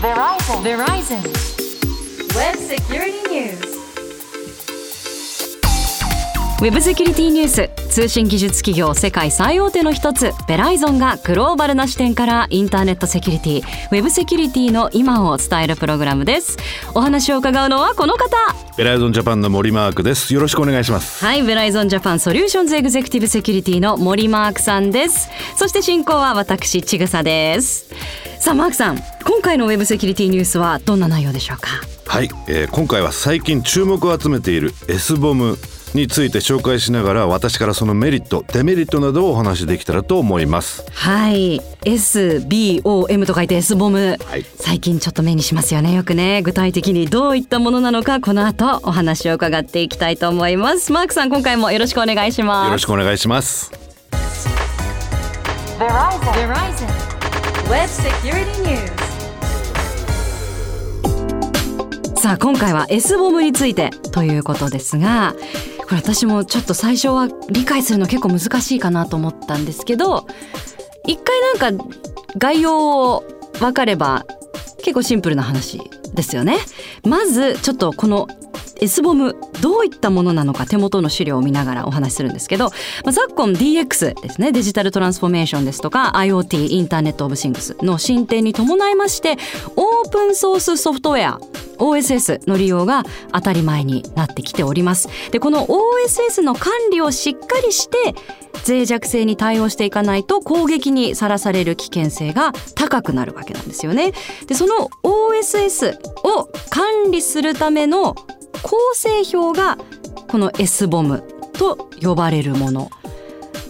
Verizon. Web Security News. ウェブセキュリティニュース通信技術企業世界最大手の一つベライゾンがグローバルな視点からインターネットセキュリティ。ウェブセキュリティの今を伝えるプログラムです。お話を伺うのはこの方。ベライゾンジャパンの森マークです。よろしくお願いします。はいベライゾンジャパンソリューションズエグゼクティブセキュリティの森マークさんです。そして進行は私ちぐさです。さあマークさん今回のウェブセキュリティニュースはどんな内容でしょうか？はい、えー今回は最近注目を集めている S ボムについて紹介しながら私からそのメリットデメリットなどをお話しできたらと思います。はい SBOM と書いて S ボム、はい。最近ちょっと目にしますよねよくね。具体的にどういったものなのかこの後お話を伺っていきたいと思います。マークさん今回もよろしくお願いします。よろしくお願いします。Verizon. Verizon. Web Security News. さあ今回は S ボムについてということですがこれ私もちょっと最初は理解するの結構難しいかなと思ったんですけど一回なんか概要を分かれば結構シンプルな話ですよね。まずちょっとこの S ボムどういったものなのか手元の資料を見ながらお話しするんですけど、まあ、昨今 DX ですねデジタルトランスフォーメーションですとか IoT インターネット・オブ・シングスの進展に伴いましてオープンソースソフトウェア OSS の利用が当たり前になってきております。でこの OSS の管理をしっかりして脆弱性に対応していかないと攻撃にさらされる危険性が高くなるわけなんですよね。でその OSS を管理するための構成表がこの S ボムと呼ばれるもの。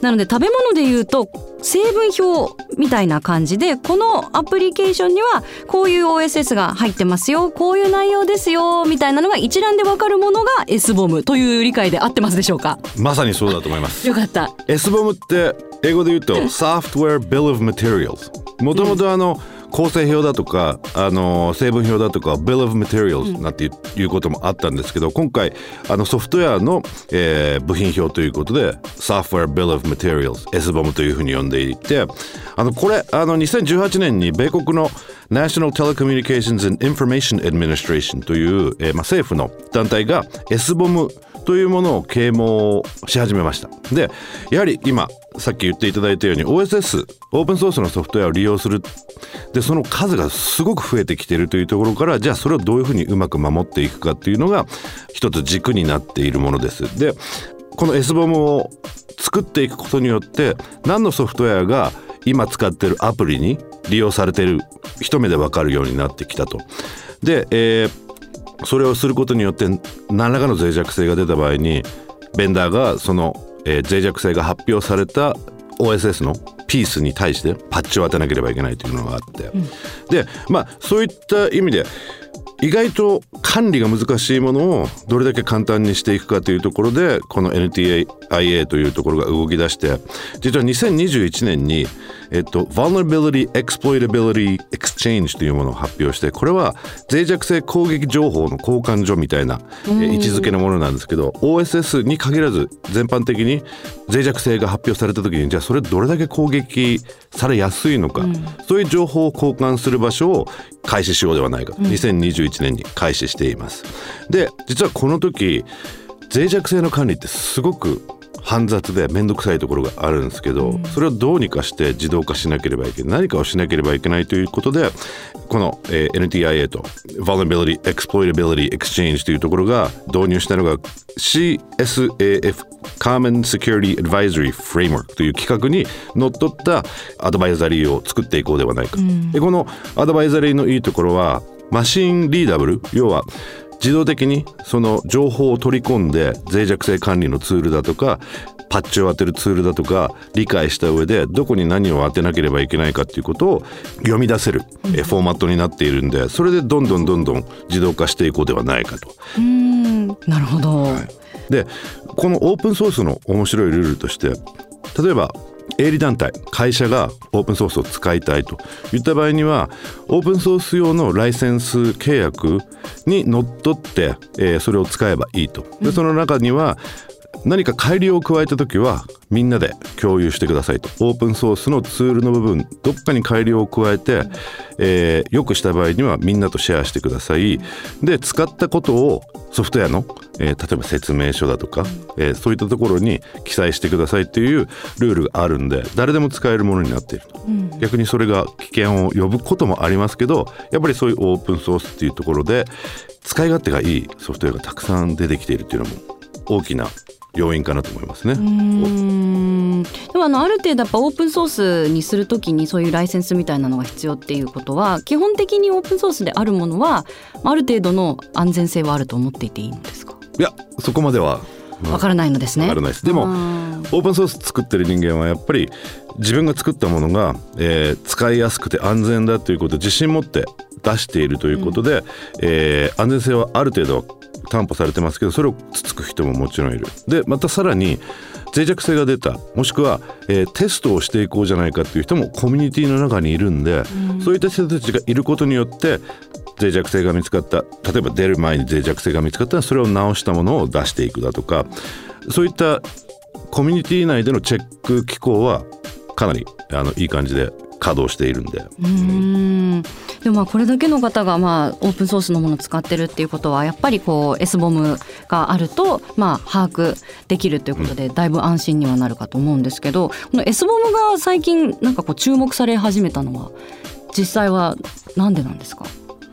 なので食べ物で言うと成分表みたいな感じでこのアプリケーションにはこういう OSS が入ってますよこういう内容ですよみたいなのが一覧でわかるものが S ボムという理解で合ってますでしょうか？まさにそうだと思います。よかった。S ボムって英語で言うと Software Bill of Materials もともとあの構成表だとかあの成分表だとか Bill of Materials なんていういうこともあったんですけど今回あのソフトウェアの、えー部品表ということで Software Bill of Materials S ボムというふうに呼んでいてあのこれあの2018年に米国の National Telecommunications and Information Administration という、えーまあ、政府の団体が S ボムというものを啓蒙し始めました。でやはり今さっき言っていただいたように OSS オープンソースのソフトウェアを利用する。でその数がすごく増えてきているというところからじゃあそれをどういうふうにうまく守っていくかっていうのが一つ軸になっているものです。でこの S ボムを作っていくことによって何のソフトウェアが今使ってるアプリに利用されている一目で分かるようになってきたと。で、えーそれをすることによって何らかの脆弱性が出た場合にベンダーがその、えー脆弱性が発表された OSS のピースに対してパッチを当てなければいけないというのがあって、でまあそういった意味で意外と管理が難しいものをどれだけ簡単にしていくかというところでこの NTIA というところが動き出して実は2021年に、えっと、Vulnerability Exploitability Exchange というものを発表してこれは脆弱性攻撃情報の交換所みたいな、えー位置づけのものなんですけど OSS に限らず全般的に脆弱性が発表された時にじゃあそれどれだけ攻撃されやすいのか、そういう情報を交換する場所を開始しようではないかと、2021年に開始しています。で実はこの時脆弱性の管理ってすごく煩雑で面倒くさいところがあるんですけど、それをどうにかして自動化しなければいけない何かをしなければいけないということでこの、えー NTIA と Vulnerability Exploitability Exchange というところが導入したのが CSAF Common Security Advisory Framework という企画にのっとったアドバイザリーを作っていこうではないか、でこのアドバイザリーのいいところはマシンリーダブル要は自動的にその情報を取り込んで脆弱性管理のツールだとかパッチを当てるツールだとか理解した上でどこに何を当てなければいけないかっていうことを読み出せる、えフォーマットになっているんでそれでどんどんどんどん自動化していこうではないかと。うーん。なるほど、でこのオープンソースの面白いルールとして例えば営利団体会社がオープンソースを使いたいと。いった場合にはオープンソース用のライセンス契約にのっとって、えーそれを使えばいいと。でその中には何か改良を加えた時はみんなで共有してくださいと。オープンソースのツールの部分どっかに改良を加えて、えー、よくした場合にはみんなとシェアしてください。で使ったことをソフトウェアの、えー、例えば説明書だとか、えー、そういったところに記載してくださいっていうルールがあるんで誰でも使えるものになっていると、うん、逆にそれが危険を呼ぶこともありますけどやっぱりそういうオープンソースっていうところで使い勝手がいいソフトウェアがたくさん出てきているっていうのも大きな要因かなと思いますね。でもあのある程度やっぱオープンソースにするときにそういうライセンスみたいなのが必要っていうことは基本的にオープンソースであるものはある程度の安全性はあると思っていていいのですか？いやそこまではわからないのですね。です。でもオープンソース作ってる人間はやっぱり自分が作ったものが、えー、使いやすくて安全だということで自信持って出しているということで、うん、えー、安全性はある程度担保されてますけどそれをつつく人ももちろんいる。でまたさらに脆弱性が出たもしくは、えー、テストをしていこうじゃないかっていう人もコミュニティの中にいるんで、うん、そういった人たちがいることによって脆弱性が見つかった。例えば出る前に脆弱性が見つかったらそれを直したものを出していくだとか。そういったコミュニティ内でのチェック機構はかなりあのいい感じで稼働しているんで。うん。でもまあこれだけの方がまあオープンソースのものを使ってるっていうことはやっぱりこう S ボムがあるとまあ把握できるということでだいぶ安心にはなるかと思うんですけど、この S ボムが最近なんかこう注目され始めたのは実際はなんでなんですか？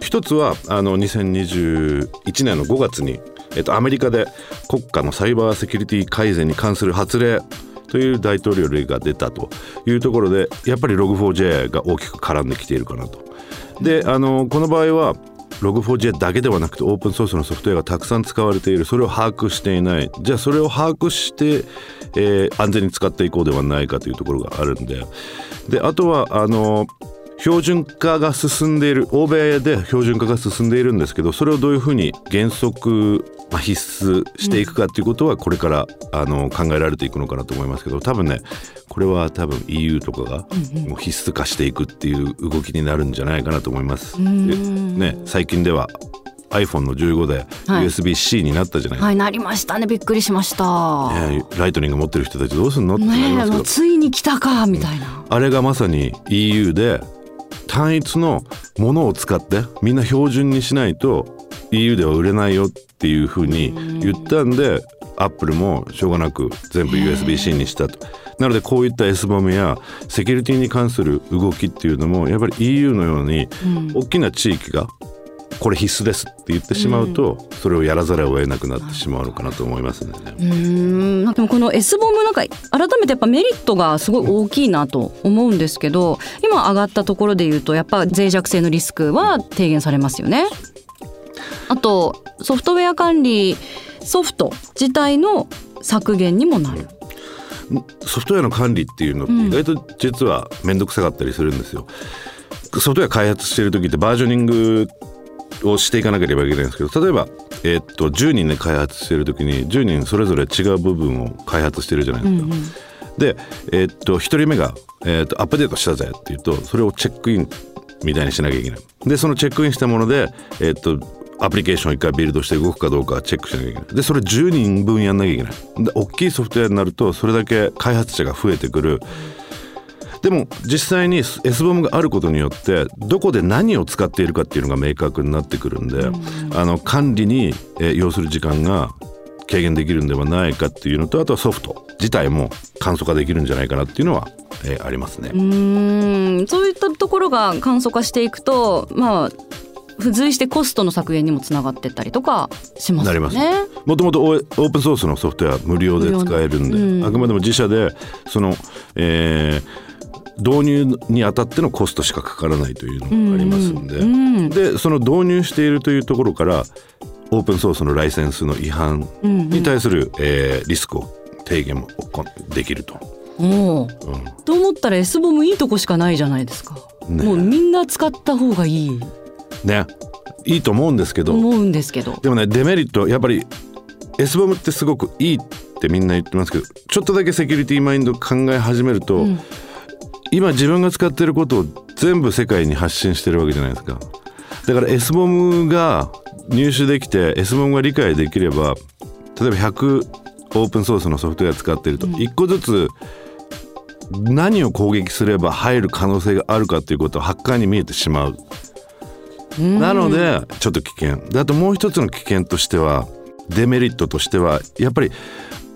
一つはあの2021年の5月に、えっと、アメリカで国家のサイバーセキュリティ改善に関する発令という大統領令が出たというところでやっぱり Log4j が大きく絡んできているかなと。であのこの場合は Log4j だけではなくてオープンソースのソフトウェアがたくさん使われている。それを把握していない。じゃあそれを把握して、えー、安全に使っていこうではないかというところがあるんで。であとはあの標準化が進んでいる欧米で標準化が進んでいるんですけどそれをどういうふうに原則、まあ、必須していくかっていうことはこれから、あの考えられていくのかなと思いますけど多分ねこれは多分 EU とかがもう必須化していくっていう動きになるんじゃないかなと思います。ね、最近では iPhone の15で USB-C になったじゃないですか、はい、はい、なりましたね。びっくりしました、ね、ライトニング持ってる人たちどうすんのってなりますけど、ついに来たかみたいな、あれがまさに EU で単一のものを使ってみんな標準にしないと EU では売れないよっていうふうに言ったんでアップルもしょうがなく全部 USB-C にしたと。なのでこういった S ボムやセキュリティに関する動きっていうのもやっぱり EU のように大きな地域がこれ必須ですって言ってしまうと、それをやらざるを得なくなってしまうのかなと思いますね。うんでもこの S ボムなんか改めてやっぱメリットがすごい大きいなと思うんですけど今上がったところで言うとやっぱ脆弱性のリスクは低減されますよね。あとソフトウェア管理ソフト自体の削減にもなる。ソフトウェアの管理っていうのって意外と実は面倒くさかったりするんですよ。ソフトウェア開発してる時ってバージョニングをしていかなければいけないんですけど例えば、えー、っと10人で開発してる時に10人それぞれ違う部分を開発してるじゃないですか。うんうん、で、えー、っと1人目が、えー、っとアップデートしたぜっていうとそれをチェックインみたいにしなきゃいけない。でそのチェックインしたもので、えっとアプリケーションを一回ビルドして動くかどうかチェックしなきゃいけない。でそれ10人分やんなきゃいけない。で大きいソフトウェアになるとそれだけ開発者が増えてくる。でも実際に S ボムがあることによってどこで何を使っているかっていうのが明確になってくるんで、うん、あの管理に、え要する時間が軽減できるんではないかっていうのとあとはソフト自体も簡素化できるんじゃないかなっていうのは、えー、ありますね。うん。そういったところが簡素化していくとまあ付随してコストの削減にもつながってったりとかしますよね。もともとオープンソースのソフトウェア無料で使えるんで、うん、あくまでも自社でその、えー、導入にあたってのコストしかかからないというのがありますんで、うん、でその導入しているというところからオープンソースのライセンスの違反に対する、うんうん、えー、リスクを低減もできると。おう。ん、と思ったら S ボムいいとこしかないじゃないですか。ね、もうみんな使った方がいい。ね。いいと思うんですけど。思うんですけど。でもねデメリットやっぱり S ボムってすごくいいってみんな言ってますけどちょっとだけセキュリティマインド考え始めると、うん今自分が使ってることを全部世界に発信してるわけじゃないですか。だから S ボムが入手できて S ボムが理解できれば例えば100オープンソースのソフトウェア使っていると一個ずつ何を攻撃すれば入る可能性があるかということはハッカーに見えてしまう。なのでちょっと危険。であともう一つの危険としてはデメリットとしてはやっぱり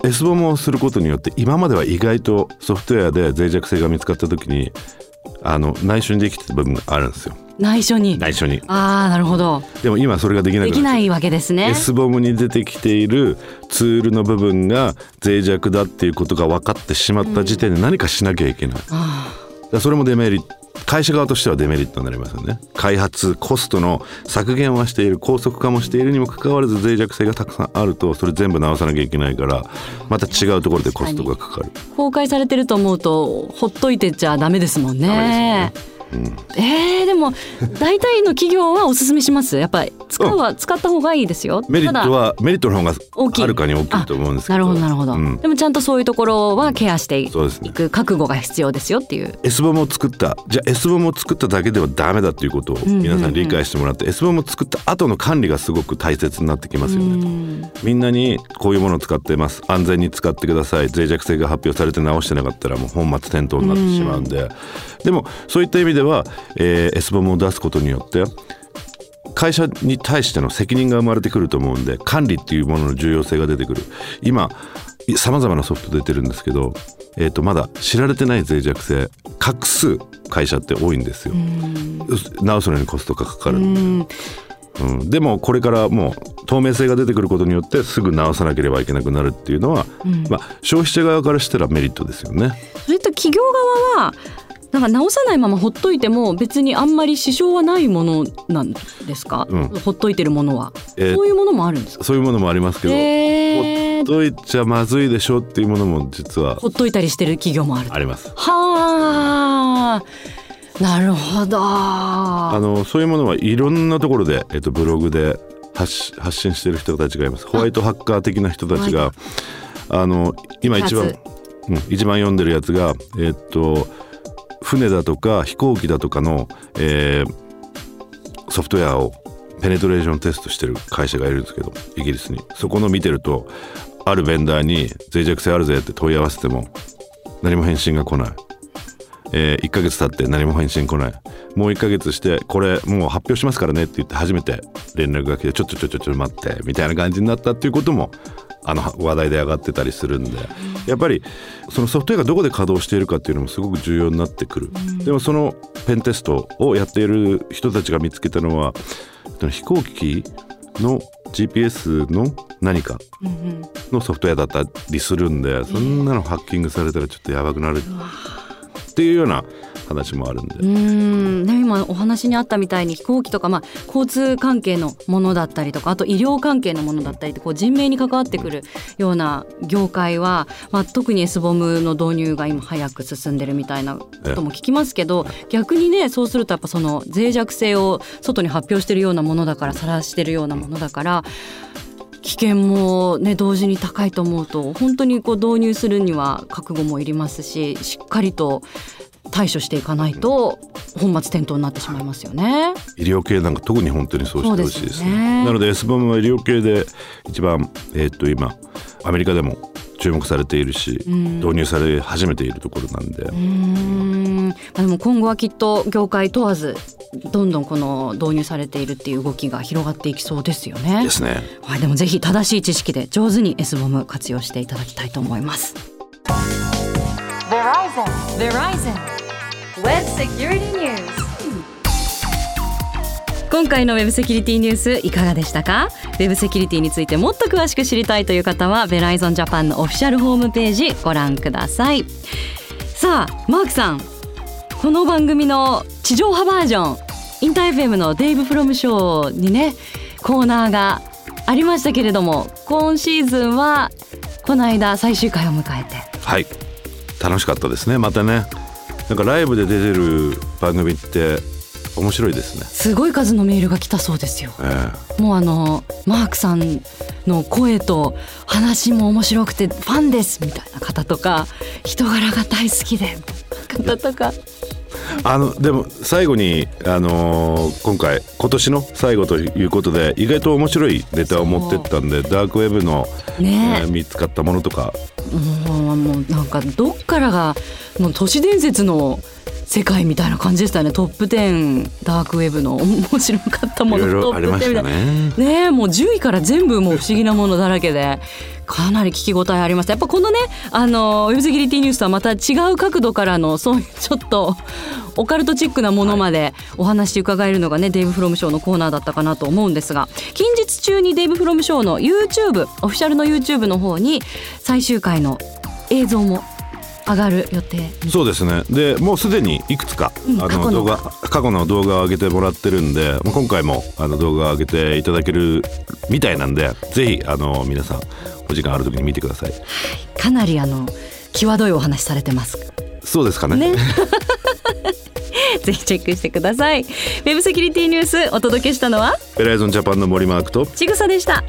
S ボムをすることによって今までは意外とソフトウェアで脆弱性が見つかった時にあの内緒にできてた部分があるんですよ。内緒に？内緒に。ああなるほど。でも今それができなくできないわけですね。S ボムに出てきているツールの部分が脆弱だっていうことが分かってしまった時点で何かしなきゃいけない、だからそれもデメリット会社側としてはデメリットになりますよね。開発コストの削減はしている。高速化もしているにもかかわらず脆弱性がたくさんあるとそれ全部直さなきゃいけないからまた違うところでコストがかかる。公開されてると思うとほっといてちゃダメですもんね。えー、でも大体の企業はおすすめします？やっぱり使うは使った方がいいですよ。メリットはメリットの方が大きい。はるかに大きいと思うんですけど。なるほどなるほど、うん。でもちゃんとそういうところはケアしていく覚悟が必要ですよっていう。S ボムを作ったじゃあ S ボムを作っただけではダメだということを皆さん理解してもらって S ボムを作った後の管理がすごく大切になってきますよね。みんなにこういうものを使ってます。安全に使ってください。脆弱性が発表されて直してなかったらもう本末転倒になってしまうんで。でもそういった意味では、えー S ボムを出すことによって会社に対しての責任が生まれてくると思うんで管理っていうものの重要性が出てくる。今さまざまなソフト出てるんですけど、えー、とまだ知られてない脆弱性隠す会社って多いんですよ。直すのにコストがかかるんで。うん、でもこれからもう透明性が出てくることによってすぐ直さなければいけなくなるっていうのは、まあ、消費者側からしたらメリットですよね。それと企業側はなんか直さないままほっといても別にあんまり支障はないものなんですか、うん。ほっといてるものは、えー。そういうものもあるんですか？そういうものもありますけど、へー。ほっといちゃまずいでしょっていうものも実は。ほっといたりしてる企業もある。あります。はあなるほど。あのそういうものはいろんなところで、えっと、ブログで発し発信している人たちがいます。ホワイトハッカー的な人たちがあの今一番うん、一番読んでるやつがえっと船だとか飛行機だとかの、えーソフトウェアをペネトレーションテストしてる会社がいるんですけどイギリスに。そこの見てるとあるベンダーに脆弱性あるぜって問い合わせても何も返信が来ない。えー1ヶ月経って何も返信来ない。もう1ヶ月してこれもう発表しますからねって言って初めて連絡が来てちょっとちょっとちょっと待ってみたいな感じになったっていうこともあの話題で上がってたりするんで。やっぱりそのソフトウェアがどこで稼働しているかっていうのもすごく重要になってくる。でもそのペンテストをやっている人たちが見つけたのは飛行機の GPS の何かのソフトウェアだったりするんでそんなのハッキングされたらちょっとやばくなる。っていうような話もあるんでうーんね、今お話にあったみたいに飛行機とか、まあ、交通関係のものだったりとかあと医療関係のものだったりってこう人命に関わってくるような業界は、まあ、特に S ボムの導入が今早く進んでるみたいなことも聞きますけど逆にねそうするとやっぱその脆弱性を外に発表してるようなものだから晒してるようなものだから。危険もね同時に高いと思うと本当にこう導入するには覚悟もいりますししっかりと対処していかないと本末転倒になってしまいますよね。医療系なんか特に本当にそうしてほしいですそうですよねなので S ボムは医療系で一番えーっと今アメリカでも注目されているし導入され始めているところなんで、うーんまあでも今後はきっと業界問わずどんどんこの導入されているっていう動きが広がっていきそうですよね。ですねはい、でもぜひ正しい知識で上手に S ボム活用していただきたいと思います。Verizon. Verizon. Web Security News. 今回のウェブセキュリティニュースいかがでしたか？ウェブセキュリティについてもっと詳しく知りたいという方はベライゾンジャパンのオフィシャルホームページご覧くださいさあマークさんこの番組の地上波バージョンインター FM のデイブ・フロムショーにねコーナーがありましたけれども今シーズンはこの間最終回を迎えてはい楽しかったですねまたね。なんかライブで出てる番組って面白いですね、すごい数のメールが来たそうですよ。えもうあのマークさんの声と話も面白くてファンですみたいな方とか人柄が大好きで方とかあのでも最後に、あのー今回今年の最後ということで意外と面白いネタを持ってったんでダークウェブの、ね。えー見つかったものとか。もうもうなんかどっからがもう都市伝説の世界みたいな感じでしたね。トップ10ダークウェブの。面白かったもの。いろいろトップ10ありましたみたいなね。ねえもう10位から全部もう不思議なものだらけでかなり聞き応えありました。やっぱこのねあのウェブセキュリティニュースとはまた違う角度からのそういうちょっとオカルトチックなものまでお話伺えるのがね、デイブ・フロムショーのコーナーだったかなと思うんですが近日中にデイブ・フロムショーの YouTube オフィシャルの YouTube の方に最終回の映像も上がる予定そうですね。でもうすでにいくつか、うんあのの。動画過去の動画を上げてもらってるんでまあ今回もあの動画を上げていただけるみたいなんでぜひあの皆さんお時間ある時に見てください。かなりあの際どいお話されてます。そうですかね。ね。ぜひチェックしてください。ウェブセキュリティニュースお届けしたのは？ベライゾンジャパンの森マークと。ちぐさでした